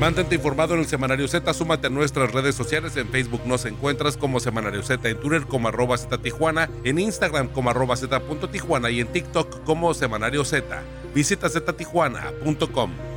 Mantente informado en el Semanario Z, súmate a nuestras redes sociales, en Facebook nos encuentras como Semanario Z, en Twitter como arroba Z Tijuana, en Instagram como arroba Z Tijuana y en TikTok como Semanario Z. Visita ztijuana.com.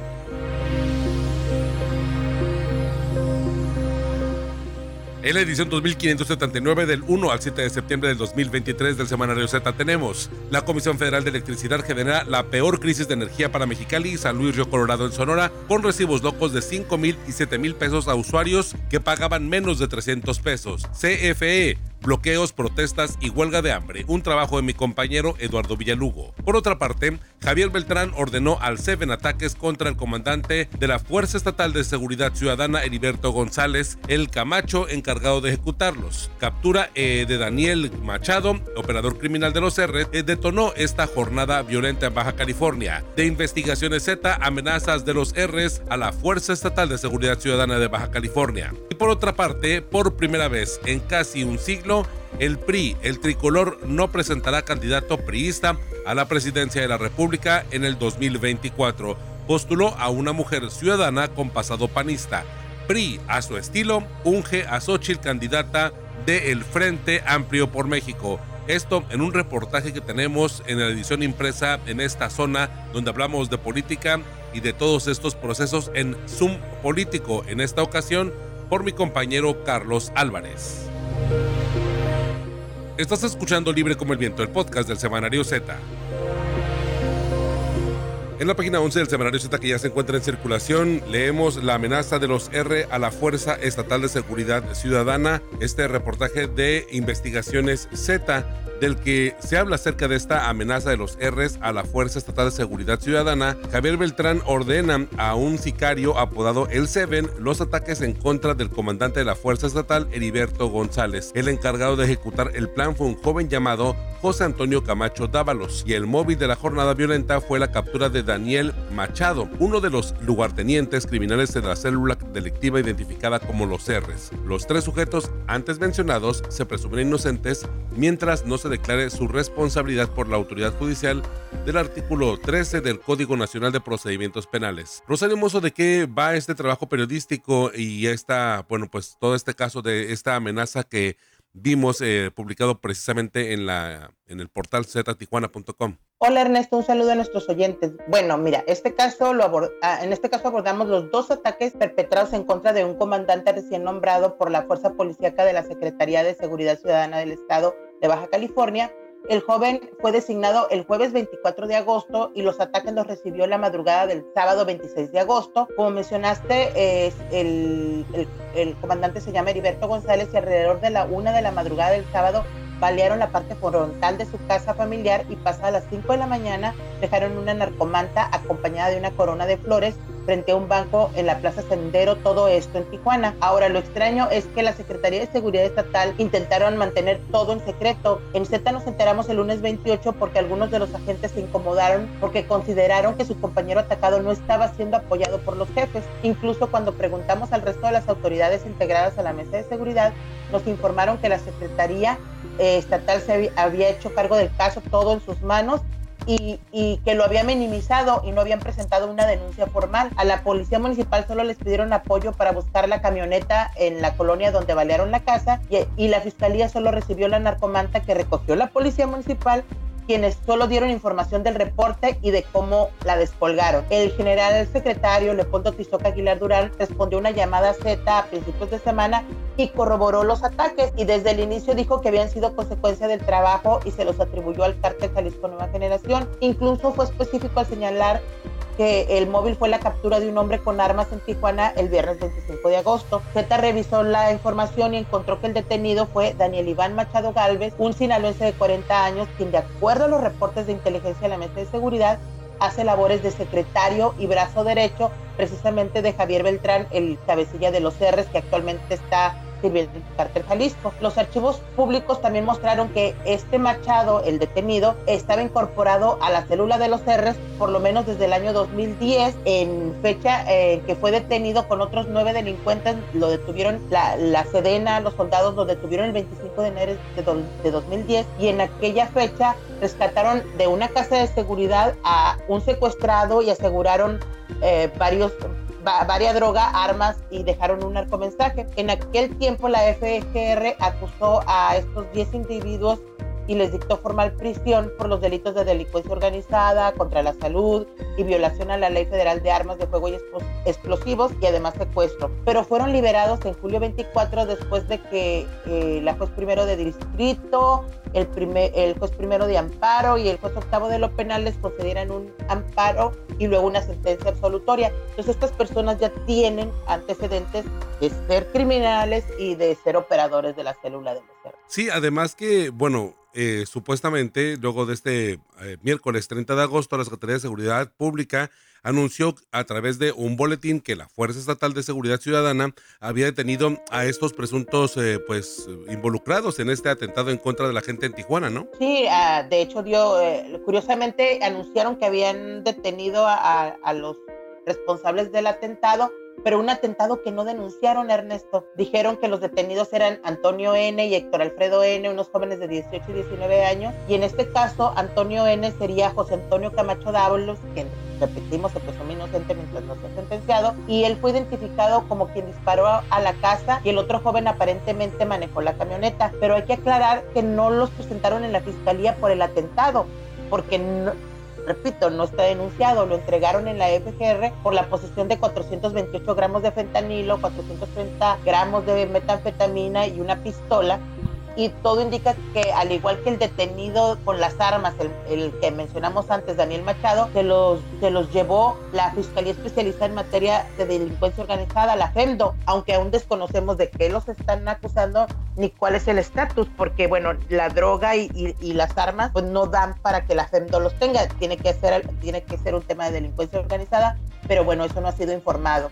En la edición 2579 del 1 al 7 de septiembre del 2023 del Semanario Z tenemos, la Comisión Federal de Electricidad genera la peor crisis de energía para Mexicali y San Luis Río Colorado en Sonora, con recibos locos de 5 mil y 7 mil pesos a usuarios que pagaban menos de 300 pesos. CFE bloqueos, protestas y huelga de hambre, un trabajo de mi compañero Eduardo Villalugo. Por otra parte, Javier Beltrán ordenó al Seven ataques contra el comandante de la Fuerza Estatal de Seguridad Ciudadana, Heriberto González, el Camacho, encargado de ejecutarlos. Captura eh, de Daniel Machado, operador criminal de los R, eh, detonó esta jornada violenta en Baja California. De investigaciones Z, amenazas de los Rs a la Fuerza Estatal de Seguridad Ciudadana de Baja California. Y por otra parte, por primera vez en casi un siglo, el PRI, el tricolor, no presentará candidato priista a la presidencia de la República en el 2024. Postuló a una mujer ciudadana con pasado panista. PRI, a su estilo, unge a Xochitl candidata del Frente Amplio por México. Esto en un reportaje que tenemos en la edición impresa en esta zona donde hablamos de política y de todos estos procesos en Zoom político, en esta ocasión por mi compañero Carlos Álvarez. Estás escuchando Libre como el Viento, el podcast del Semanario Z. En la página 11 del Semanario Z que ya se encuentra en circulación, leemos la amenaza de los R a la Fuerza Estatal de Seguridad Ciudadana, este reportaje de investigaciones Z del que se habla acerca de esta amenaza de los Rs a la Fuerza Estatal de Seguridad Ciudadana, Javier Beltrán ordena a un sicario apodado El Seven los ataques en contra del comandante de la Fuerza Estatal, Heriberto González. El encargado de ejecutar el plan fue un joven llamado José Antonio Camacho Dávalos y el móvil de la jornada violenta fue la captura de Daniel Machado, uno de los lugartenientes criminales de la célula delictiva identificada como los Rs. Los tres sujetos antes mencionados se presumen inocentes mientras no se declare su responsabilidad por la autoridad judicial del artículo 13 del Código Nacional de Procedimientos Penales. Rosario Mozo, ¿de qué va este trabajo periodístico y esta, bueno, pues todo este caso de esta amenaza que vimos eh, publicado precisamente en, la, en el portal ztijuana.com. Hola Ernesto, un saludo a nuestros oyentes. Bueno, mira, este caso lo ah, en este caso abordamos los dos ataques perpetrados en contra de un comandante recién nombrado por la Fuerza Policíaca de la Secretaría de Seguridad Ciudadana del Estado de Baja California. El joven fue designado el jueves 24 de agosto y los ataques los recibió la madrugada del sábado 26 de agosto. Como mencionaste, el, el, comandante se llama Heriberto González y alrededor de la una de la madrugada del sábado balearon la parte frontal de su casa familiar y pasadas las 5 de la mañana dejaron una narcomanta acompañada de una corona de flores frente a un banco en la Plaza Sendero, todo esto en Tijuana. Ahora, lo extraño es que la Secretaría de Seguridad Estatal intentaron mantener todo en secreto. En Z nos enteramos el lunes 28 porque algunos de los agentes se incomodaron porque consideraron que su compañero atacado no estaba siendo apoyado por los jefes. Incluso cuando preguntamos al resto de las autoridades integradas a la mesa de seguridad, nos informaron que la Secretaría eh, Estatal se había hecho cargo del caso todo en sus manos y, que lo había minimizado y no habían presentado una denuncia formal. A la policía municipal solo les pidieron apoyo para buscar la camioneta en la colonia donde balearon la casa y, y la fiscalía solo recibió la narcomanta que recogió la policía municipal quienes solo dieron información del reporte y de cómo la descolgaron. El general secretario Leopoldo Tizoca Aguilar Durán respondió una llamada Z a principios de semana y corroboró los ataques y desde el inicio dijo que habían sido consecuencia del trabajo y se los atribuyó al cártel Jalisco Nueva Generación. Incluso fue específico al señalar que el móvil fue la captura de un hombre con armas en Tijuana el viernes 25 de agosto. Z revisó la información y encontró que el detenido fue Daniel Iván Machado Galvez, un sinaloense de 40 años, quien de acuerdo a los reportes de inteligencia de la mesa de seguridad hace labores de secretario y brazo derecho precisamente de Javier Beltrán, el cabecilla de los R's que actualmente está sirvientes del Jalisco. Los archivos públicos también mostraron que este Machado, el detenido, estaba incorporado a la célula de los R's por lo menos desde el año 2010, en fecha eh, que fue detenido con otros nueve delincuentes, lo detuvieron la, la Sedena, los soldados lo detuvieron el 25 de enero de, de 2010 y en aquella fecha rescataron de una casa de seguridad a un secuestrado y aseguraron eh, varios varias drogas, armas y dejaron un narcomensaje. En aquel tiempo la FGR acusó a estos 10 individuos y les dictó formal prisión por los delitos de delincuencia organizada, contra la salud y violación a la Ley Federal de Armas de Fuego y Explosivos y además secuestro. Pero fueron liberados en julio 24 después de que eh, la juez primero de distrito, el, primer, el juez primero de amparo y el juez octavo de lo penal les concedieran un amparo y luego una sentencia absolutoria. Entonces estas personas ya tienen antecedentes de ser criminales y de ser operadores de la célula de mujer. Sí, además que, bueno, eh, supuestamente luego de este eh, miércoles 30 de agosto la Secretaría de Seguridad Pública anunció a través de un boletín que la Fuerza Estatal de Seguridad Ciudadana había detenido a estos presuntos eh, pues involucrados en este atentado en contra de la gente en Tijuana, ¿no? Sí, ah, de hecho dio, curiosamente anunciaron que habían detenido a los responsables del atentado pero un atentado que no denunciaron, Ernesto. Dijeron que los detenidos eran Antonio N. y Héctor Alfredo N., unos jóvenes de 18 y 19 años, y en este caso Antonio N. sería José Antonio Camacho Dávalos, quien repetimos se presumó inocente mientras no ha sentenciado, y él fue identificado como quien disparó a la casa y el otro joven aparentemente manejó la camioneta, pero hay que aclarar que no los presentaron en la fiscalía por el atentado, porque no, repito, no está denunciado, lo entregaron en la FGR por la posesión de 428 gramos de fentanilo, 430 gramos de metanfetamina y una pistola y todo indica que al igual que el detenido con las armas, el, que mencionamos antes, Daniel Machado, se los, se los llevó la Fiscalía Especializada en Materia de Delincuencia Organizada, la FEMDO, aunque aún desconocemos de qué los están acusando ni cuál es el estatus, porque bueno, la droga y, y, las armas pues no dan para que la FEMDO los tenga, tiene que ser, tiene que ser un tema de delincuencia organizada, pero bueno, eso no ha sido informado.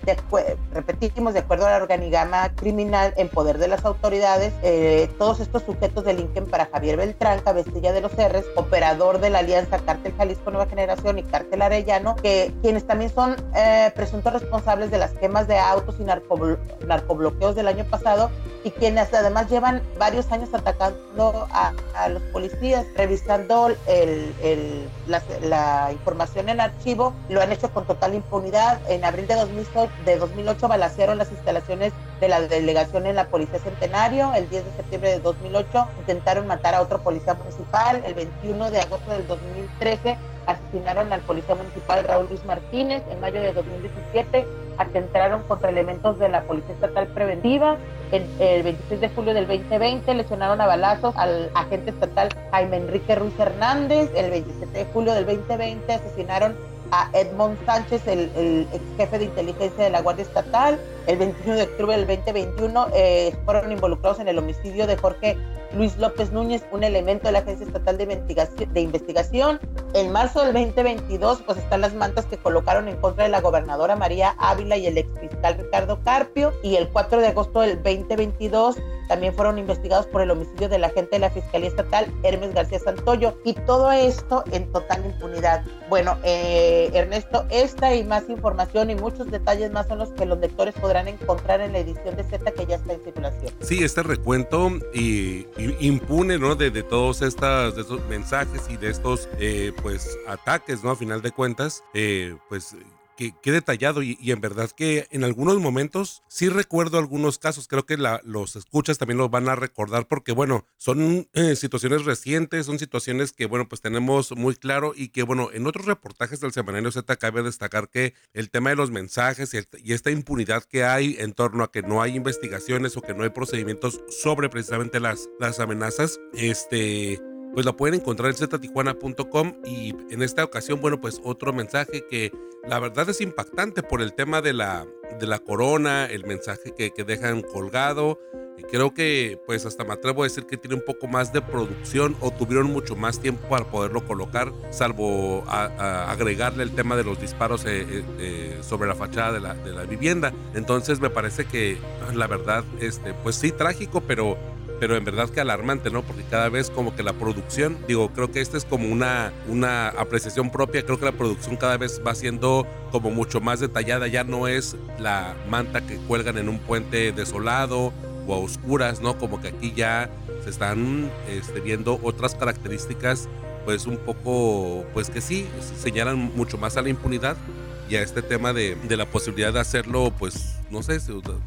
repetimos, de acuerdo al organigrama criminal en poder de las autoridades, eh, todos estos sujetos delinquen para Javier Beltrán, cabecilla de los R's, operador de la alianza Cártel Jalisco Nueva Generación y Cártel Arellano, que quienes también son eh, presuntos responsables de las quemas de autos y narcobloqueos del año pasado y quienes además llevan varios años atacando a, los policías, revisando el, el, la, la, información en archivo, lo han hecho con total impunidad. En abril de 2008, de 2008 balacearon las instalaciones de la delegación en la Policía Centenario, el 10 de septiembre de 2008 2008 intentaron matar a otro policía municipal. El 21 de agosto del 2013 asesinaron al policía municipal Raúl Luis Martínez. En mayo de 2017 atentaron contra elementos de la Policía Estatal Preventiva. El, el, 26 de julio del 2020 lesionaron a balazos al agente estatal Jaime Enrique Ruiz Hernández. El 27 de julio del 2020 asesinaron a Edmond Sánchez, el, ex jefe de inteligencia de la Guardia Estatal. El 21 de octubre del 2021 eh, fueron involucrados en el homicidio de Jorge Luis López Núñez, un elemento de la Agencia Estatal de Investigación. De investigación. En marzo del 2022, pues están las mantas que colocaron en contra de la gobernadora María Ávila y el ex fiscal Ricardo Carpio. Y el 4 de agosto del 2022 también fueron investigados por el homicidio del agente de la Fiscalía Estatal, Hermes García Santoyo. Y todo esto en total impunidad. Bueno, eh, Ernesto, esta y más información y muchos detalles más son los que los lectores podrán encontrar en la edición de Z que ya está en circulación. Sí, este recuento y impune, ¿no? De, todos estas, de estos mensajes y de estos, eh, pues, ataques, ¿no? A final de cuentas, eh, pues qué, detallado y, en verdad que en algunos momentos sí recuerdo algunos casos, creo que los escuchas también los van a recordar porque bueno, son eh, situaciones recientes, son situaciones que bueno, pues tenemos muy claro y que bueno, en otros reportajes del Semanario Z cabe destacar que el tema de los mensajes y, y esta impunidad que hay en torno a que no hay investigaciones o que no hay procedimientos sobre precisamente las, las amenazas, este pues la pueden encontrar en ztijuana.com y en esta ocasión, bueno, pues otro mensaje que la verdad es impactante por el tema de la, de la corona, el mensaje que, que dejan colgado, creo que pues hasta me atrevo a decir que tiene un poco más de producción o tuvieron mucho más tiempo para poderlo colocar, salvo agregarle el tema de los disparos eh, eh, eh, sobre la fachada de la, de la vivienda. Entonces me parece que la verdad, este, pues sí, trágico, pero pero en verdad que alarmante, ¿no? Porque cada vez como que la producción, digo, creo que esta es como una, una apreciación propia, creo que la producción cada vez va siendo como mucho más detallada, ya no es la manta que cuelgan en un puente desolado o a oscuras, ¿no? Como que aquí ya se están este, viendo otras características, pues un poco, pues que sí, señalan mucho más a la impunidad y a este tema de, de la posibilidad de hacerlo, pues no sé,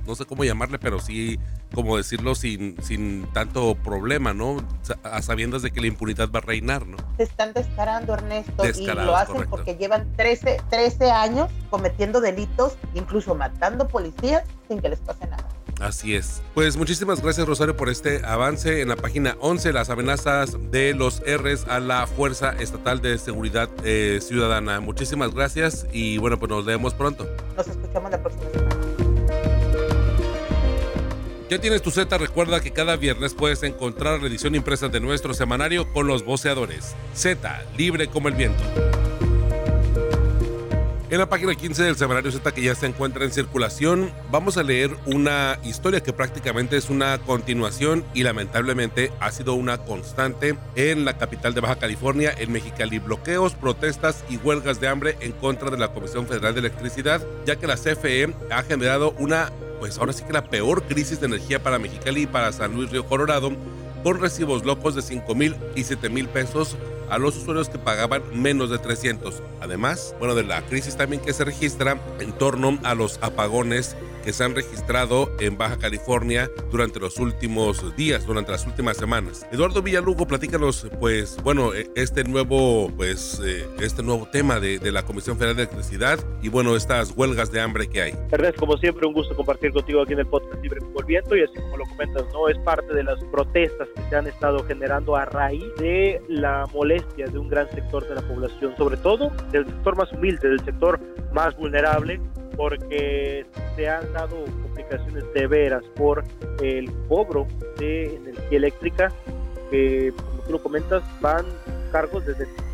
no sé cómo llamarle, pero sí, como decirlo sin, sin tanto problema, ¿no? A sabiendas de que la impunidad va a reinar, ¿no? Se están descarando, Ernesto, y lo hacen porque llevan 13, 13 años cometiendo delitos, incluso matando policías sin que les pase nada. Así es. Pues muchísimas gracias Rosario por este avance en la página 11, las amenazas de los Rs a la Fuerza Estatal de Seguridad eh, Ciudadana. Muchísimas gracias y bueno, pues nos vemos pronto. Nos escuchamos la próxima semana. Ya tienes tu Z, recuerda que cada viernes puedes encontrar la edición impresa de nuestro semanario con los voceadores. Z, libre como el viento. En la página 15 del semanario Z que ya se encuentra en circulación, vamos a leer una historia que prácticamente es una continuación y lamentablemente ha sido una constante en la capital de Baja California, en Mexicali. Bloqueos, protestas y huelgas de hambre en contra de la Comisión Federal de Electricidad, ya que la CFE ha generado una, pues ahora sí que la peor crisis de energía para Mexicali y para San Luis Río Colorado, con recibos locos de 5 mil y 7 mil pesos a los usuarios que pagaban menos de 300. Además, bueno, de la crisis también que se registra en torno a los apagones que se han registrado en Baja California durante los últimos días, durante las últimas semanas. Eduardo Villalugo, platícanos, pues, bueno, e, este nuevo, pues, eh, este nuevo tema de, de, la Comisión Federal de Electricidad y, bueno, estas huelgas de hambre que hay. Ernest, como siempre, un gusto compartir contigo aquí en el podcast Libre Viento y así como lo comentas, no es parte de las protestas que se han estado generando a raíz de la molestia de un gran sector de la población, sobre todo del sector más humilde, del sector más vulnerable porque se han dado complicaciones severas por el cobro de energía eléctrica, que como tú lo comentas, van cargos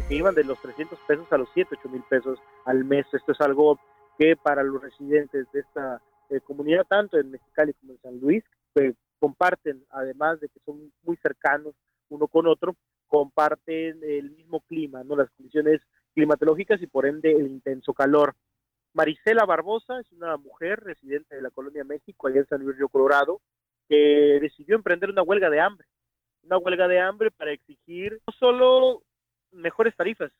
que iban de los 300 pesos a los 7, 8 mil pesos al mes. Esto es algo que para los residentes de esta eh, comunidad, tanto en Mexicali como en San Luis, comparten, además de que son muy cercanos uno con otro, comparten el mismo clima, no las condiciones climatológicas y por ende el intenso calor. Marisela Barbosa es una mujer residente de la colonia México, allá en San Luis Río Colorado, que decidió emprender una huelga de hambre. Una huelga de hambre para exigir no solo mejores tarifas,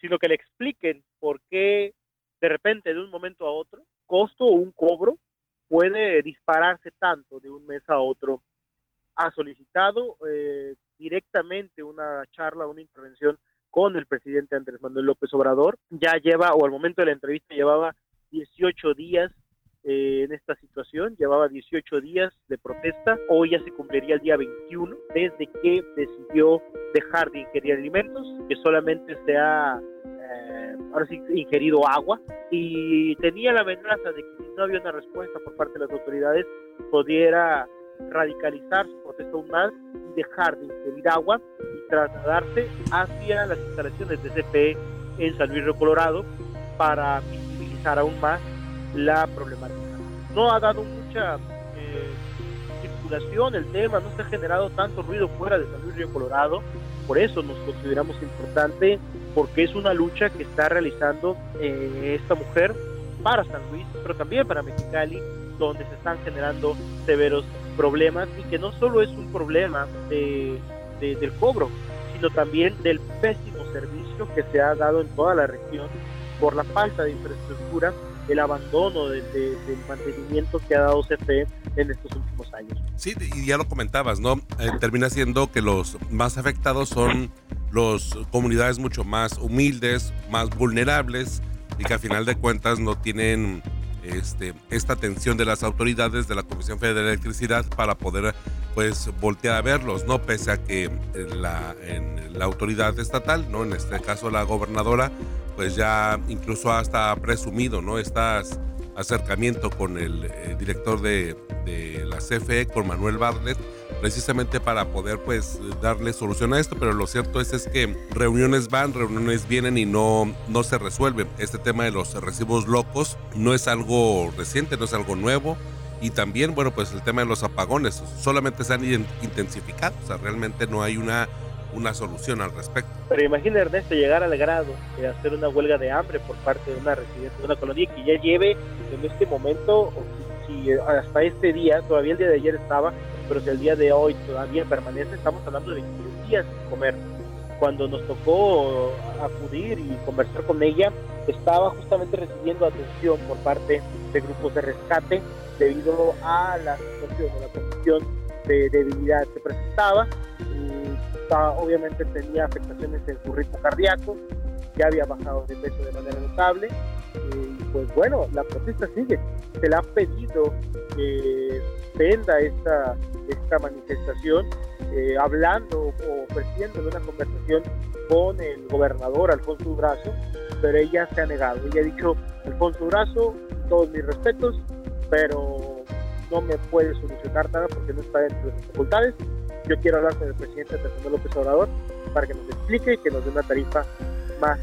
sino que le expliquen por qué de repente, de un momento a otro, costo o un cobro puede dispararse tanto de un mes a otro. Ha solicitado eh, directamente una charla, una intervención con el presidente Andrés Manuel López Obrador. Ya lleva, o al momento de la entrevista, llevaba 18 días eh, en esta situación, llevaba 18 días de protesta, hoy ya se cumpliría el día 21, desde que decidió dejar de ingerir alimentos, que solamente se ha eh, ahora sí ingerido agua. Y tenía la amenaza de que si no había una respuesta por parte de las autoridades, pudiera radicalizar su protesta aún más y dejar de ingerir agua trasladarse hacia las instalaciones de CPE en San Luis Río Colorado para visibilizar aún más la problemática. No ha dado mucha eh, circulación el tema, no se ha generado tanto ruido fuera de San Luis Río Colorado, por eso nos consideramos importante porque es una lucha que está realizando eh, esta mujer para San Luis, pero también para Mexicali, donde se están generando severos problemas y que no solo es un problema de, del cobro, sino también del pésimo servicio que se ha dado en toda la región por la falta de infraestructura, el abandono del mantenimiento que ha dado CFE en estos últimos años. Sí, y ya lo comentabas, ¿no? Eh, termina siendo que los más afectados son las comunidades mucho más humildes, más vulnerables y que al final de cuentas no tienen este, esta atención de las autoridades de la Comisión Federal de Electricidad para poder pues voltear a verlos, ¿no? Pese a que la, autoridad estatal, ¿no? En este caso la gobernadora, pues ya incluso hasta presumido, ¿no? Estas acercamiento con el eh, director de, de, la CFE, con Manuel Bartlett, precisamente para poder pues darle solución a esto, pero lo cierto es, es que reuniones van, reuniones vienen y no, no se resuelve. Este tema de los recibos locos no es algo reciente, no es algo nuevo. Y también, bueno, pues el tema de los apagones solamente se han intensificado, o sea, realmente no hay una una solución al respecto. Pero imagina Ernesto llegar al grado de hacer una huelga de hambre por parte de una residencia, de una colonia que ya lleve en este momento, si, hasta este día, todavía el día de ayer estaba, pero si el día de hoy todavía permanece, estamos hablando de 21 días sin comer. Cuando nos tocó acudir y conversar con ella, estaba justamente recibiendo atención por parte de grupos de rescate debido a la situación, a la condición de debilidad que presentaba obviamente tenía afectaciones en su ritmo cardíaco, ya había bajado de peso de manera notable. Y pues bueno, la protesta sigue. Se le ha pedido que venda esta, esta manifestación eh, hablando o ofreciendo una conversación con el gobernador Alfonso Durazo, pero ella se ha negado. Ella ha dicho, Alfonso Durazo, todos mis respetos, pero no me puede solucionar nada porque no está dentro de sus facultades yo quiero hablar con el presidente Andrés López Obrador para que nos explique y que nos dé una tarifa más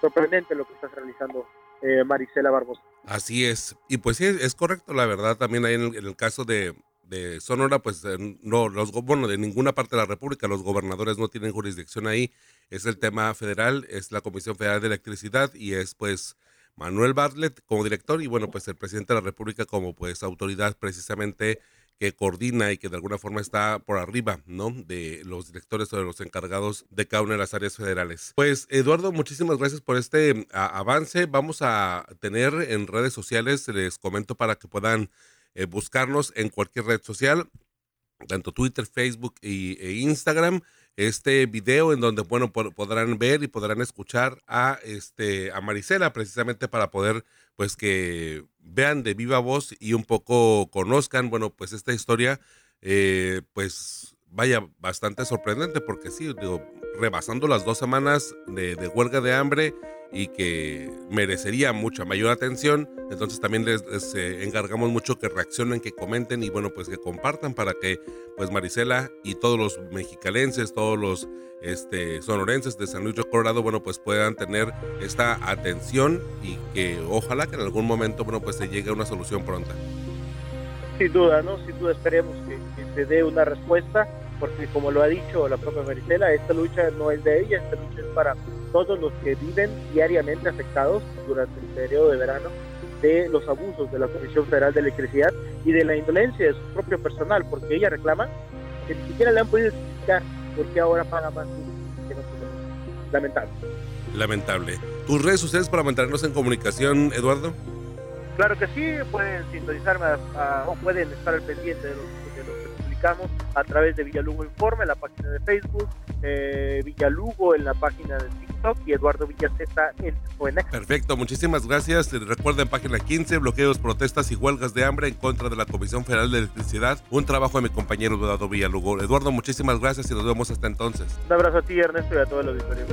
sorprendente lo que está realizando eh, Barbosa. Así es. Y pues sí, es correcto, la verdad, también ahí en el, caso de, Sonora, pues no, los, bueno, de ninguna parte de la República, los gobernadores no tienen jurisdicción ahí. Es el tema federal, es la Comisión Federal de Electricidad y es pues Manuel Bartlett como director y bueno, pues el presidente de la República como pues autoridad precisamente que coordina y que de alguna forma está por arriba, ¿no? De los directores o de los encargados de cada una de las áreas federales. Pues Eduardo, muchísimas gracias por este avance. Vamos a tener en redes sociales, les comento para que puedan eh, buscarnos en cualquier red social, tanto Twitter, Facebook y, e Instagram este video en donde bueno podrán ver y podrán escuchar a este a Marisela precisamente para poder pues que vean de viva voz y un poco conozcan bueno pues esta historia eh, pues vaya bastante sorprendente porque sí digo rebasando las dos semanas de huelga de hambre y que merecería mucha mayor atención. Entonces también les, eh, encargamos mucho que reaccionen, que comenten y bueno, pues que compartan para que pues Marisela y todos los mexicalenses, todos los este, sonorenses de San Luis de Colorado, bueno, pues puedan tener esta atención y que ojalá que en algún momento, bueno, pues se llegue a una solución pronta. Sin duda, ¿no? Sin duda esperemos que, que se dé una respuesta porque como lo ha dicho la propia Marisela, esta lucha no es de ella, esta lucha es para todos los que viven diariamente afectados durante el periodo de verano de los abusos de la Comisión Federal de Electricidad y de la indolencia de su propio personal, porque ella reclama que ni siquiera le han podido explicar por qué ahora paga más que no Lamentable. Lamentable. ¿Tus redes sociales para mantenernos en comunicación, Eduardo? Claro que sí, pueden sintonizarme o pueden estar al pendiente de los a través de Villalugo Informe, la página de Facebook, eh, Villalugo en la página de TikTok y Eduardo Villaceta en ONX. Perfecto, muchísimas gracias. Recuerden página 15, bloqueos, protestas y huelgas de hambre en contra de la Comisión Federal de Electricidad. Un trabajo de mi compañero Eduardo Villalugo. Eduardo, muchísimas gracias y nos vemos hasta entonces. Un abrazo a ti, Ernesto, y a todo el auditorio.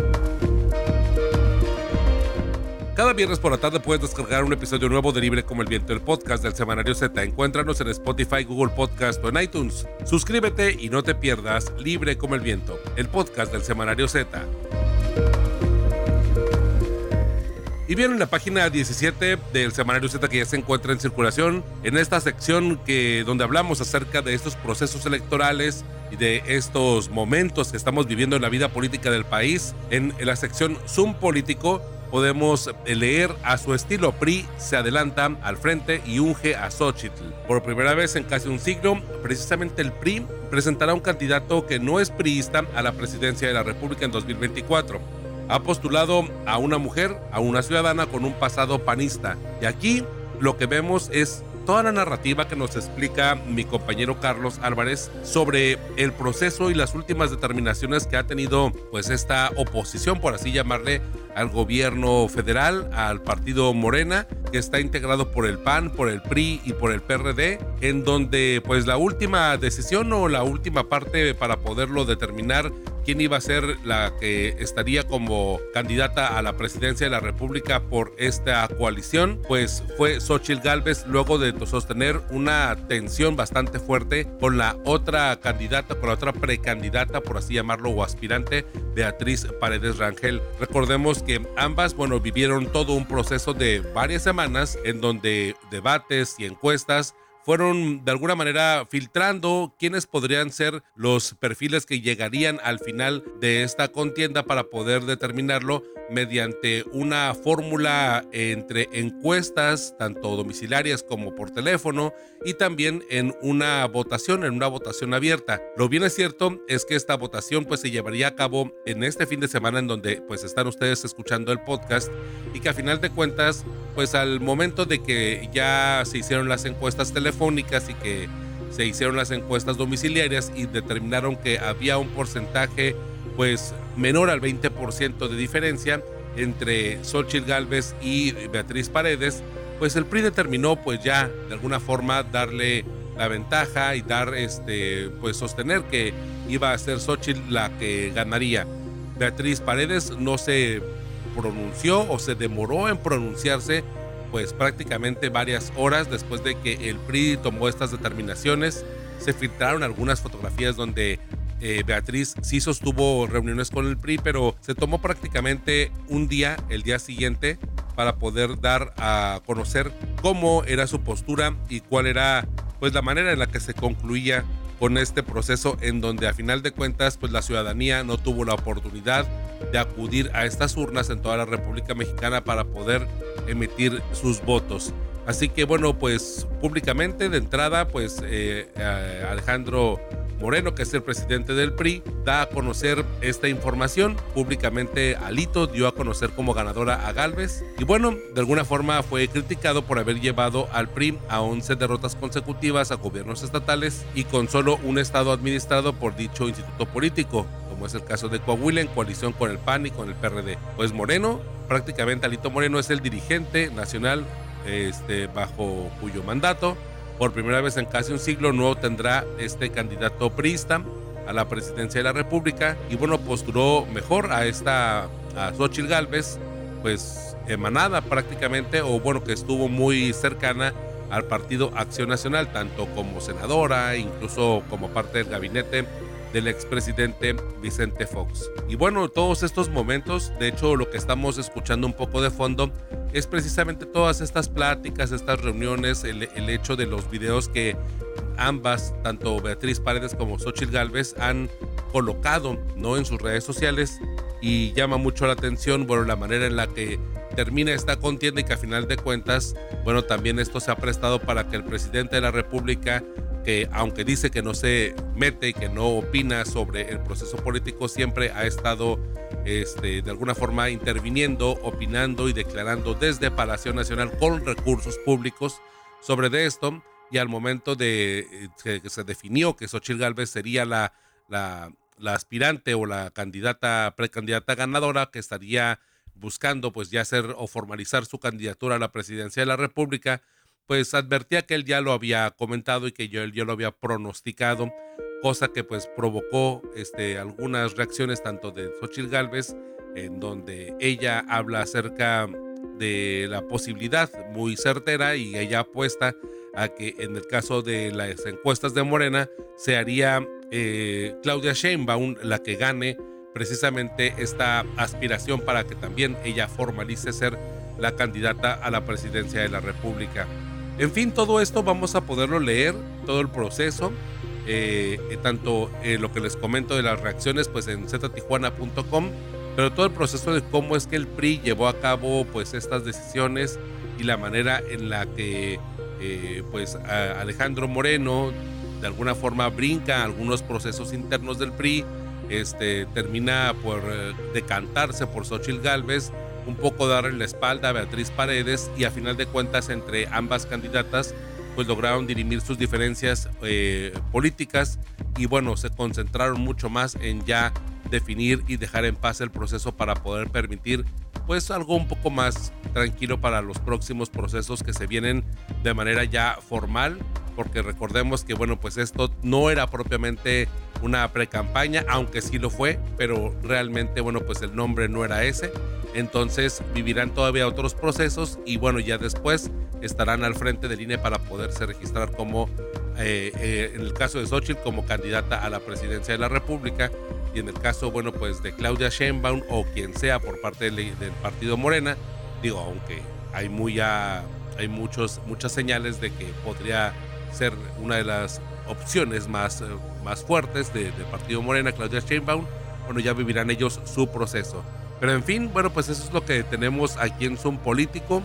Cada viernes por la tarde puedes descargar un episodio nuevo de Libre como el Viento, el podcast del Semanario Z. Encuéntranos en Spotify, Google Podcast o en iTunes. Suscríbete y no te pierdas Libre como el Viento, el podcast del Semanario Z. Y bien, en la página 17 del Semanario Z que ya se encuentra en circulación, en esta sección que, donde hablamos acerca de estos procesos electorales y de estos momentos que estamos viviendo en la vida política del país, en la sección Zoom Político, podemos leer a su estilo PRI se adelanta al frente y unge a Xochitl. Por primera vez en casi un siglo, precisamente el PRI presentará un candidato que no es priista a la presidencia de la República en 2024. Ha postulado a una mujer, a una ciudadana con un pasado panista. Y aquí lo que vemos es toda la narrativa que nos explica mi compañero Carlos Álvarez sobre el proceso y las últimas determinaciones que ha tenido pues esta oposición, por así llamarle, al gobierno federal, al partido Morena, que está integrado por el PAN, por el PRI y por el PRD, en donde pues la última decisión o la última parte para poderlo determinar quién iba a ser la que estaría como candidata a la presidencia de la República por esta coalición, pues fue Xochitl Galvez luego de sostener una tensión bastante fuerte con la otra candidata, con la otra precandidata, por así llamarlo, o aspirante, Beatriz Paredes Rangel. Recordemos que ambas, bueno, vivieron todo un proceso de varias semanas en donde debates y encuestas fueron de alguna manera filtrando quiénes podrían ser los perfiles que llegarían al final de esta contienda para poder determinarlo mediante una fórmula entre encuestas, tanto domiciliarias como por teléfono, y también en una votación, en una votación abierta. Lo bien es cierto es que esta votación pues se llevaría a cabo en este fin de semana en donde pues están ustedes escuchando el podcast y que a final de cuentas pues al momento de que ya se hicieron las encuestas telefónicas y que se hicieron las encuestas domiciliarias y determinaron que había un porcentaje pues menor al 20% de diferencia entre Xochitl Galvez y Beatriz Paredes, pues el PRI determinó pues ya de alguna forma darle la ventaja y dar este pues sostener que iba a ser Xochitl la que ganaría. Beatriz Paredes no se pronunció o se demoró en pronunciarse pues prácticamente varias horas después de que el PRI tomó estas determinaciones. Se filtraron algunas fotografías donde eh, Beatriz sí sostuvo reuniones con el PRI, pero se tomó prácticamente un día, el día siguiente, para poder dar a conocer cómo era su postura y cuál era pues la manera en la que se concluía con este proceso en donde a final de cuentas pues la ciudadanía no tuvo la oportunidad de acudir a estas urnas en toda la República Mexicana para poder emitir sus votos. Así que bueno, pues públicamente de entrada pues eh, Alejandro Moreno, que es el presidente del PRI, da a conocer esta información. Públicamente Alito dio a conocer como ganadora a Galvez. Y bueno, de alguna forma fue criticado por haber llevado al PRI a 11 derrotas consecutivas a gobiernos estatales y con solo un estado administrado por dicho instituto político es el caso de Coahuila en coalición con el PAN y con el PRD. Pues Moreno, prácticamente Alito Moreno es el dirigente nacional este, bajo cuyo mandato por primera vez en casi un siglo no tendrá este candidato priista a la presidencia de la República y bueno, postuló mejor a esta a Xochitl Galvez, pues emanada prácticamente o bueno, que estuvo muy cercana al partido Acción Nacional, tanto como senadora, incluso como parte del gabinete del expresidente Vicente Fox. Y bueno, todos estos momentos, de hecho lo que estamos escuchando un poco de fondo es precisamente todas estas pláticas, estas reuniones, el, hecho de los videos que ambas, tanto Beatriz Paredes como Xochitl Galvez, han colocado ¿no? en sus redes sociales y llama mucho la atención, bueno, la manera en la que termina esta contienda y que a final de cuentas, bueno, también esto se ha prestado para que el presidente de la República que aunque dice que no se mete y que no opina sobre el proceso político, siempre ha estado este, de alguna forma interviniendo, opinando y declarando desde Palacio Nacional con recursos públicos sobre esto. Y al momento de eh, que se definió que Xochitl Gálvez sería la, la, la aspirante o la candidata, precandidata ganadora que estaría buscando pues ya hacer o formalizar su candidatura a la presidencia de la República, pues advertía que él ya lo había comentado y que yo, él ya lo había pronosticado, cosa que pues provocó este, algunas reacciones tanto de Xochitl Galvez, en donde ella habla acerca de la posibilidad muy certera y ella apuesta a que en el caso de las encuestas de Morena se haría eh, Claudia Sheinbaum la que gane precisamente esta aspiración para que también ella formalice ser la candidata a la presidencia de la República. En fin, todo esto vamos a poderlo leer, todo el proceso, eh, eh, tanto eh, lo que les comento de las reacciones, pues en ztijuana.com, pero todo el proceso de cómo es que el PRI llevó a cabo pues estas decisiones y la manera en la que pues Alejandro Moreno de alguna forma brinca algunos procesos internos del PRI, este, termina por decantarse por Xochitl Galvez un poco darle la espalda a Beatriz Paredes y a final de cuentas entre ambas candidatas pues lograron dirimir sus diferencias eh, políticas y bueno, se concentraron mucho más en ya definir y dejar en paz el proceso para poder permitir pues algo un poco más tranquilo para los próximos procesos que se vienen de manera ya formal, porque recordemos que bueno, pues esto no era propiamente una pre-campaña, aunque sí lo fue, pero realmente bueno, pues el nombre no era ese. Entonces vivirán todavía otros procesos y bueno, ya después estarán al frente del INE para poderse registrar como, eh, eh, en el caso de Xochitl, como candidata a la presidencia de la República y en el caso, bueno, pues de Claudia Sheinbaum o quien sea por parte del, partido Morena, digo, aunque hay muy hay muchos, muchas señales de que podría ser una de las opciones más, eh, más fuertes del partido Morena, Claudia Sheinbaum, bueno, ya vivirán ellos su proceso. Pero en fin, bueno, pues eso es lo que tenemos aquí en Zoom Político.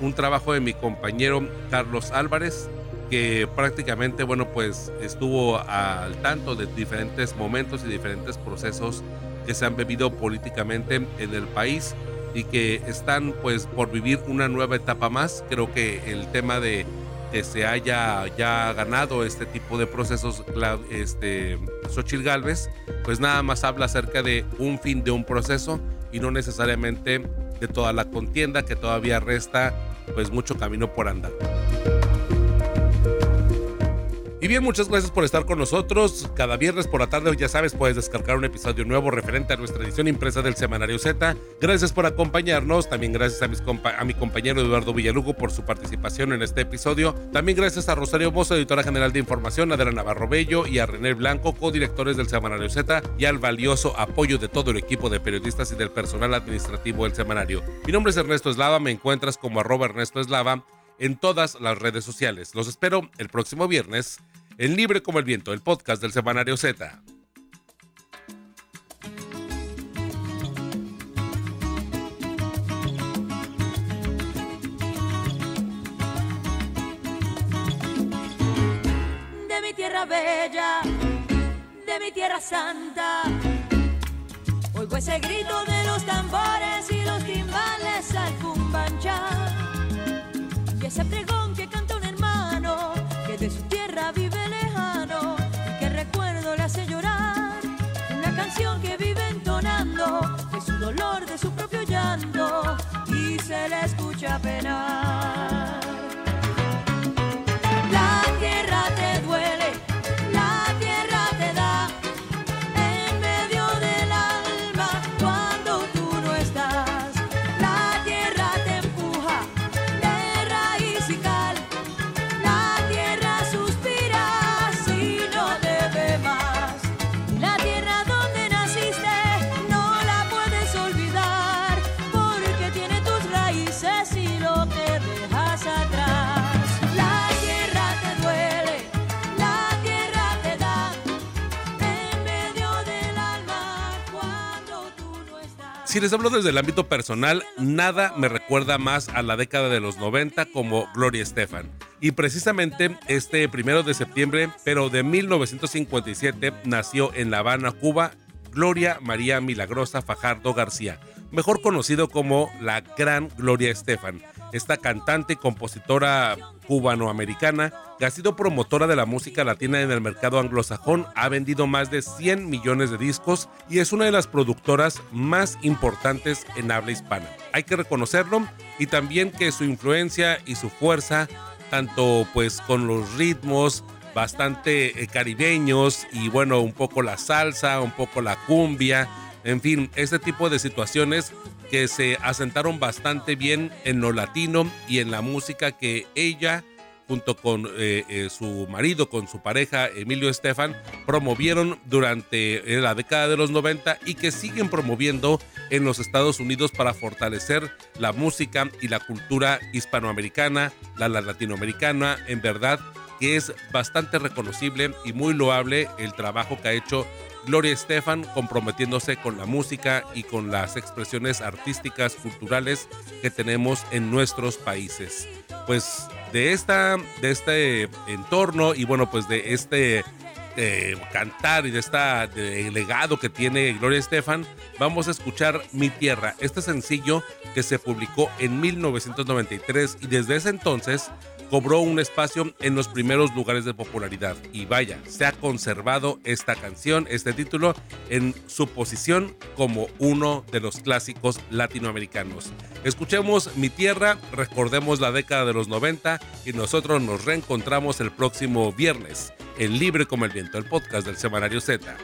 Un trabajo de mi compañero Carlos Álvarez, que prácticamente, bueno, pues estuvo al tanto de diferentes momentos y diferentes procesos que se han vivido políticamente en el país y que están pues por vivir una nueva etapa más. Creo que el tema de que se haya ya ganado este tipo de procesos, este, Xochitl Galvez, pues nada más habla acerca de un fin de un proceso y no necesariamente de toda la contienda que todavía resta pues mucho camino por andar. Y bien, muchas gracias por estar con nosotros. Cada viernes por la tarde, ya sabes, puedes descargar un episodio nuevo referente a nuestra edición impresa del Semanario Z. Gracias por acompañarnos. También gracias a, mis a mi compañero Eduardo Villalugo por su participación en este episodio. También gracias a Rosario Bozo, editora general de información, Adela Navarro Bello y a René Blanco, codirectores del Semanario Z, y al valioso apoyo de todo el equipo de periodistas y del personal administrativo del semanario. Mi nombre es Ernesto Eslava, me encuentras como arroba Ernesto Eslava en todas las redes sociales. Los espero el próximo viernes en Libre como el Viento, el podcast del Semanario Z. De mi tierra bella, de mi tierra santa, oigo ese grito de los tambores y los timbales ese pregón que canta un hermano que de su tierra vive hace llorar, una canción que vive entonando de su dolor, de su propio llanto, y se le escucha penar. Si les hablo desde el ámbito personal, nada me recuerda más a la década de los 90 como Gloria Estefan. Y precisamente este primero de septiembre, pero de 1957, nació en La Habana, Cuba, Gloria María Milagrosa Fajardo García, mejor conocido como la Gran Gloria Estefan esta cantante y compositora cubanoamericana, que ha sido promotora de la música latina en el mercado anglosajón, ha vendido más de 100 millones de discos y es una de las productoras más importantes en habla hispana. Hay que reconocerlo y también que su influencia y su fuerza, tanto pues con los ritmos bastante eh, caribeños y bueno, un poco la salsa, un poco la cumbia, en fin, este tipo de situaciones que se asentaron bastante bien en lo latino y en la música que ella junto con eh, eh, su marido, con su pareja Emilio Estefan, promovieron durante eh, la década de los 90 y que siguen promoviendo en los Estados Unidos para fortalecer la música y la cultura hispanoamericana, la latinoamericana, en verdad que es bastante reconocible y muy loable el trabajo que ha hecho Gloria Estefan comprometiéndose con la música y con las expresiones artísticas, culturales que tenemos en nuestros países. Pues de, esta, de este entorno y bueno, pues de este eh, cantar y de este legado que tiene Gloria Estefan, vamos a escuchar Mi Tierra, este sencillo que se publicó en 1993 y desde ese entonces cobró un espacio en los primeros lugares de popularidad. Y vaya, se ha conservado esta canción, este título, en su posición como uno de los clásicos latinoamericanos. Escuchemos Mi Tierra, recordemos la década de los 90 y nosotros nos reencontramos el próximo viernes en Libre como el Viento, el podcast del Semanario Z.